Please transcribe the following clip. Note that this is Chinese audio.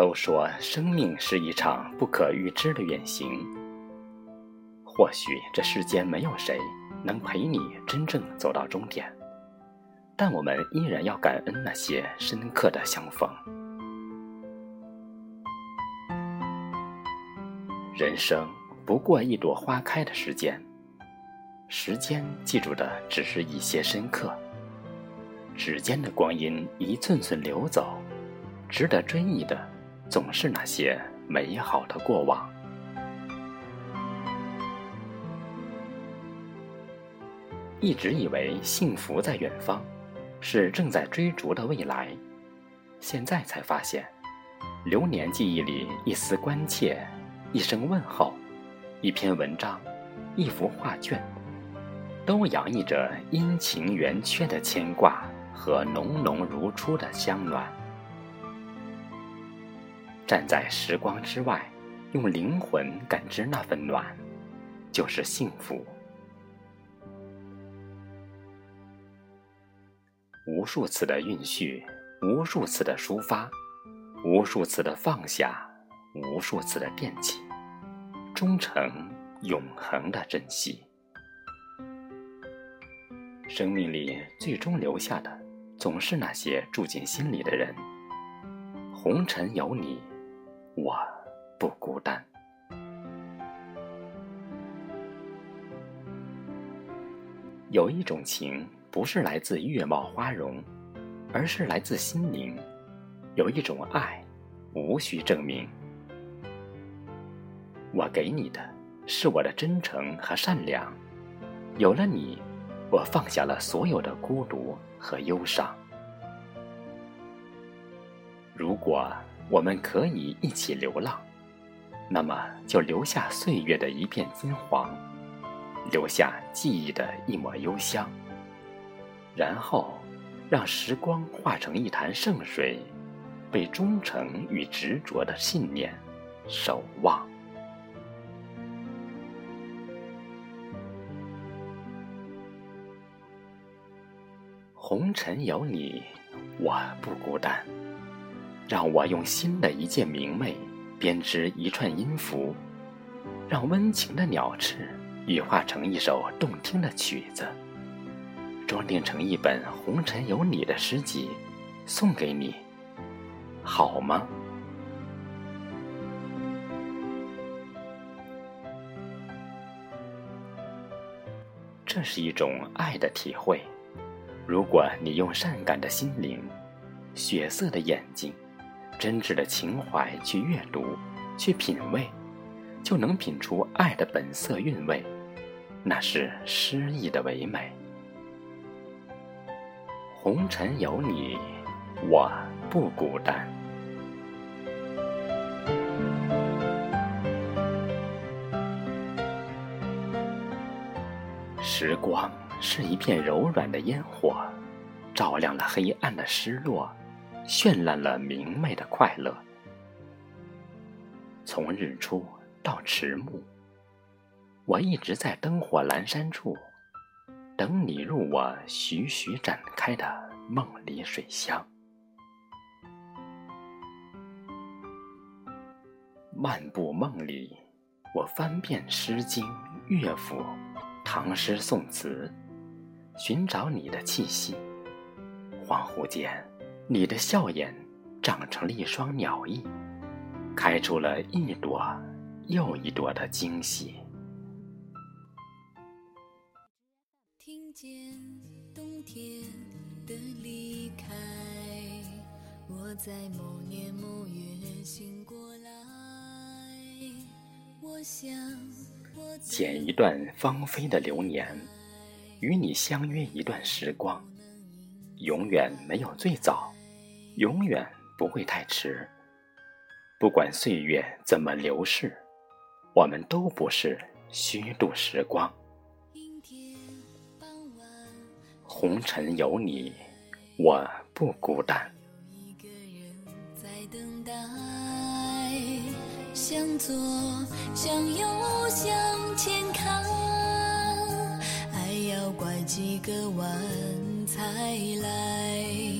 都说生命是一场不可预知的远行，或许这世间没有谁能陪你真正走到终点，但我们依然要感恩那些深刻的相逢。人生不过一朵花开的时间，时间记住的只是一些深刻。指尖的光阴一寸寸流走，值得追忆的总是那些美好的过往。一直以为幸福在远方，是正在追逐的未来，现在才发现，流年记忆里一丝关切。一声问候，一篇文章，一幅画卷，都洋溢着阴晴圆缺的牵挂和浓浓如初的香暖。站在时光之外，用灵魂感知那份暖，就是幸福。无数次的蕴蓄，无数次的抒发，无数次的放下。无数次的惦记，终成永恒的珍惜。生命里最终留下的，总是那些住进心里的人。红尘有你，我不孤单。有一种情，不是来自月貌花容，而是来自心灵；有一种爱，无需证明。我给你的，是我的真诚和善良。有了你，我放下了所有的孤独和忧伤。如果我们可以一起流浪，那么就留下岁月的一片金黄，留下记忆的一抹幽香。然后，让时光化成一潭圣水，被忠诚与执着的信念守望。红尘有你，我不孤单。让我用新的一件明媚编织一串音符，让温情的鸟翅羽化成一首动听的曲子，装订成一本《红尘有你》的诗集，送给你，好吗？这是一种爱的体会。如果你用善感的心灵、血色的眼睛、真挚的情怀去阅读、去品味，就能品出爱的本色韵味，那是诗意的唯美。红尘有你，我不孤单。时光。是一片柔软的烟火，照亮了黑暗的失落，绚烂了明媚的快乐。从日出到迟暮，我一直在灯火阑珊处，等你入我徐徐展开的梦里水乡。漫步梦里，我翻遍《诗经》《乐府》《唐诗》《宋词》。寻找你的气息，恍惚间，你的笑颜长成了一双鸟翼，开出了一朵又一朵的惊喜。听见冬天的离开，我在某年某月醒过来，我想，剪一段芳菲的流年。与你相约一段时光，永远没有最早，永远不会太迟。不管岁月怎么流逝，我们都不是虚度时光。红尘有你，我不孤单。向左，向右，向前看。拐几个弯才来？